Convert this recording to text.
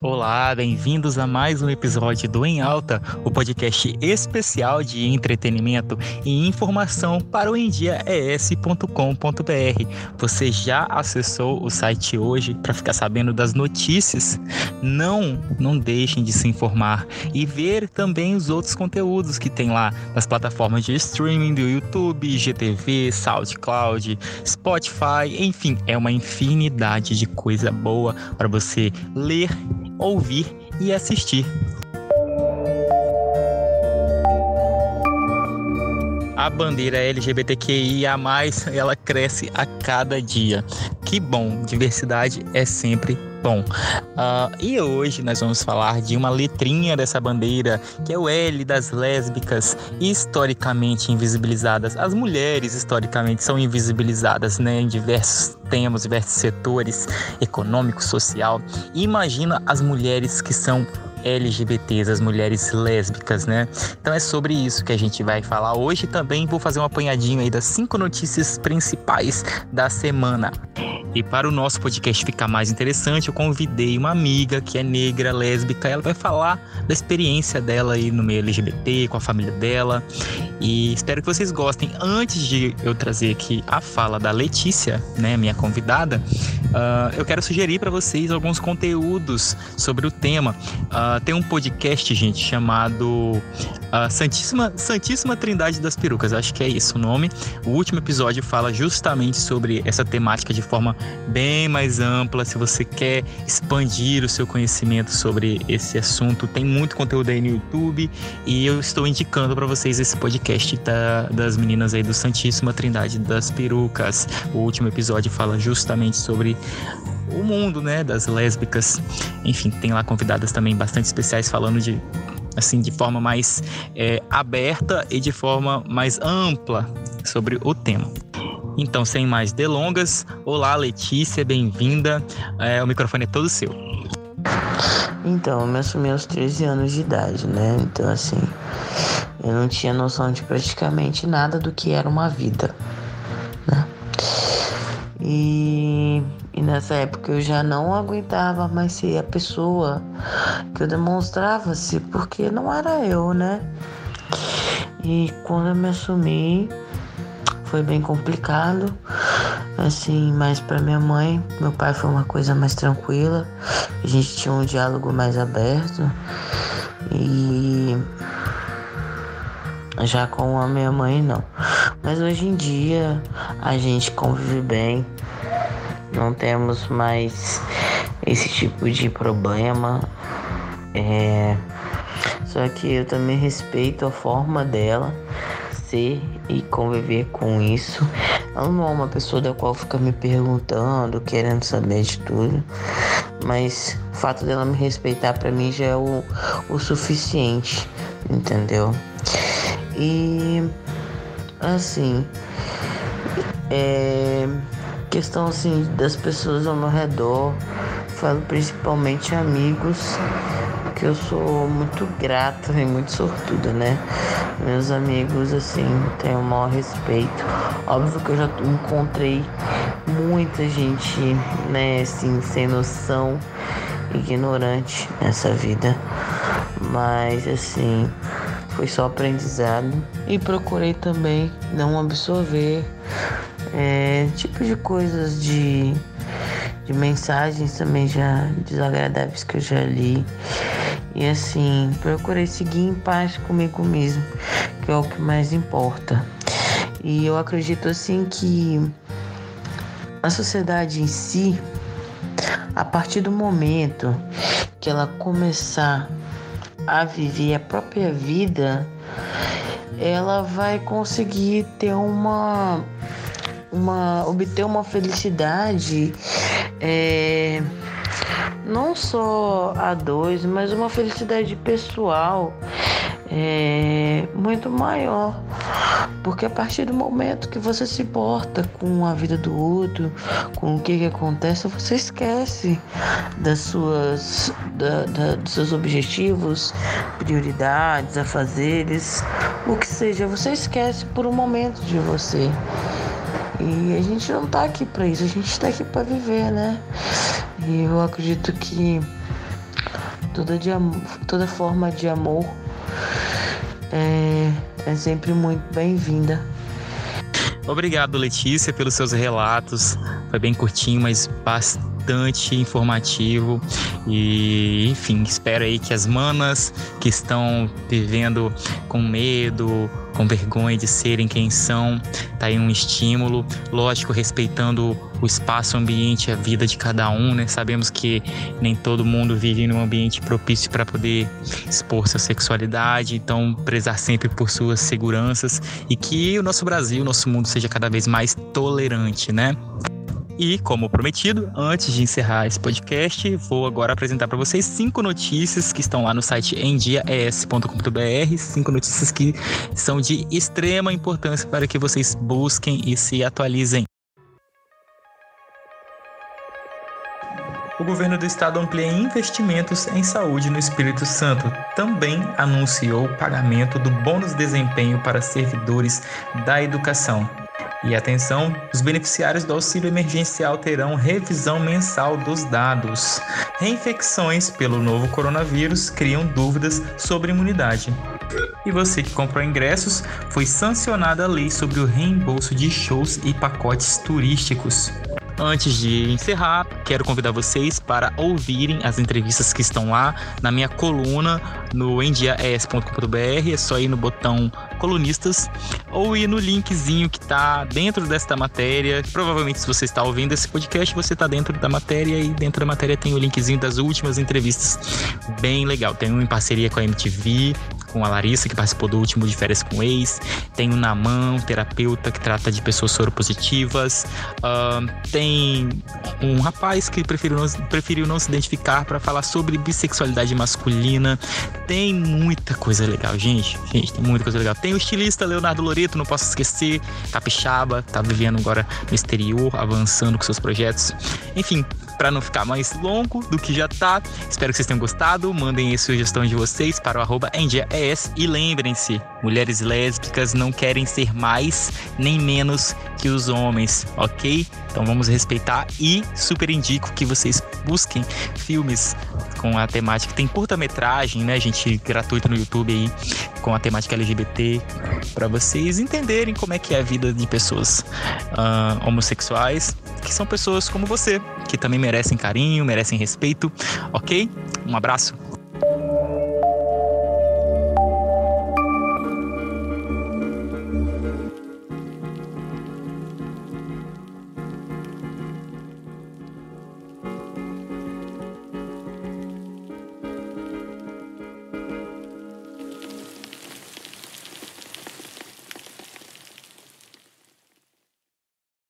Olá, bem-vindos a mais um episódio do Em Alta, o podcast especial de entretenimento e informação para o endiaes.com.br. Você já acessou o site hoje para ficar sabendo das notícias? Não, não deixem de se informar e ver também os outros conteúdos que tem lá nas plataformas de streaming do YouTube, GTV, SoundCloud, Spotify, enfim, é uma infinidade de coisa boa para você ler ouvir e assistir. A bandeira LGBTQIA+, ela cresce a cada dia. Que bom, diversidade é sempre bom. Uh, e hoje nós vamos falar de uma letrinha dessa bandeira, que é o L das lésbicas, historicamente invisibilizadas. As mulheres, historicamente, são invisibilizadas né, em diversos temas, diversos setores econômico, social. Imagina as mulheres que são LGBTs, as mulheres lésbicas, né? Então é sobre isso que a gente vai falar hoje. Também vou fazer um apanhadinho aí das cinco notícias principais da semana. E para o nosso podcast ficar mais interessante, eu convidei uma amiga que é negra, lésbica. Ela vai falar da experiência dela aí no meio LGBT, com a família dela. E espero que vocês gostem. Antes de eu trazer aqui a fala da Letícia, né, minha convidada, uh, eu quero sugerir para vocês alguns conteúdos sobre o tema. Uh, tem um podcast, gente, chamado uh, Santíssima, Santíssima Trindade das Perucas. Acho que é isso o nome. O último episódio fala justamente sobre essa temática de forma bem mais ampla. Se você quer expandir o seu conhecimento sobre esse assunto, tem muito conteúdo aí no YouTube e eu estou indicando para vocês esse podcast da, das meninas aí do Santíssima Trindade das Perucas. O último episódio fala justamente sobre o mundo, né, das lésbicas. Enfim, tem lá convidadas também bastante especiais falando de assim de forma mais é, aberta e de forma mais ampla sobre o tema. Então, sem mais delongas, olá Letícia, bem-vinda. É, o microfone é todo seu. Então, eu me assumi aos 13 anos de idade, né? Então, assim, eu não tinha noção de praticamente nada do que era uma vida, né? E, e nessa época eu já não aguentava mais ser a pessoa que eu demonstrava-se, porque não era eu, né? E quando eu me assumi, foi bem complicado, assim, mas para minha mãe, meu pai foi uma coisa mais tranquila, a gente tinha um diálogo mais aberto. E já com a minha mãe não. Mas hoje em dia a gente convive bem, não temos mais esse tipo de problema. É... Só que eu também respeito a forma dela ser e conviver com isso. Ela não é uma pessoa da qual fica me perguntando, querendo saber de tudo, mas o fato dela me respeitar para mim já é o, o suficiente, entendeu? E assim, é questão assim das pessoas ao meu redor, falo principalmente amigos que eu sou muito grata e muito sortuda, né? Meus amigos, assim, tenho o maior respeito. Óbvio que eu já encontrei muita gente, né, assim, sem noção, ignorante nessa vida. Mas, assim, foi só aprendizado. E procurei também não absorver é, tipo de coisas de de mensagens também já desagradáveis que eu já li. E assim, procurei seguir em paz comigo mesmo, que é o que mais importa. E eu acredito assim que a sociedade em si, a partir do momento que ela começar a viver a própria vida, ela vai conseguir ter uma uma obter uma felicidade é, não só a dois, mas uma felicidade pessoal é, muito maior. Porque a partir do momento que você se importa com a vida do outro, com o que, que acontece, você esquece das suas, da, da, dos seus objetivos, prioridades, afazeres, o que seja, você esquece por um momento de você. E a gente não tá aqui para isso, a gente tá aqui para viver, né? E eu acredito que toda, de, toda forma de amor é, é sempre muito bem-vinda. Obrigado, Letícia, pelos seus relatos. Foi bem curtinho, mas bastante informativo. E, enfim, espero aí que as manas que estão vivendo com medo, com vergonha de serem quem são. Tá aí um estímulo, lógico, respeitando o espaço, o ambiente, a vida de cada um, né? Sabemos que nem todo mundo vive num ambiente propício para poder expor sua sexualidade, então prezar sempre por suas seguranças e que o nosso Brasil, o nosso mundo seja cada vez mais tolerante, né? E, como prometido, antes de encerrar esse podcast, vou agora apresentar para vocês cinco notícias que estão lá no site endiaes.com.br, cinco notícias que são de extrema importância para que vocês busquem e se atualizem. O governo do estado amplia investimentos em saúde no Espírito Santo. Também anunciou o pagamento do bônus desempenho para servidores da educação. E atenção, os beneficiários do auxílio emergencial terão revisão mensal dos dados. Reinfecções pelo novo coronavírus criam dúvidas sobre imunidade. E você que comprou ingressos, foi sancionada a lei sobre o reembolso de shows e pacotes turísticos. Antes de encerrar, quero convidar vocês para ouvirem as entrevistas que estão lá na minha coluna no endiaes.com.br. É só ir no botão colunistas ou ir no linkzinho que está dentro desta matéria. Provavelmente, se você está ouvindo esse podcast, você está dentro da matéria e dentro da matéria tem o linkzinho das últimas entrevistas. Bem legal. Tem um em parceria com a MTV, com a Larissa, que participou do último de férias com o ex. Tem o Naman, terapeuta que trata de pessoas soropositivas. Uh, tem um rapaz que preferiu não, preferiu não se identificar para falar sobre bissexualidade masculina. Tem muita coisa legal, gente. Gente, tem muita coisa legal. Tem o estilista Leonardo Loreto, não posso esquecer. Capixaba, tá vivendo agora no exterior, avançando com seus projetos. Enfim, para não ficar mais longo do que já tá, espero que vocês tenham gostado. Mandem a sugestão de vocês para o arroba e lembrem-se, mulheres lésbicas não querem ser mais nem menos que os homens, ok? Então vamos respeitar e super indico que vocês busquem filmes com a temática. Tem curta-metragem, né, gente, gratuito no YouTube aí, com a temática LGBT, para vocês entenderem como é que é a vida de pessoas uh, homossexuais, que são pessoas como você, que também merecem carinho, merecem respeito, ok? Um abraço.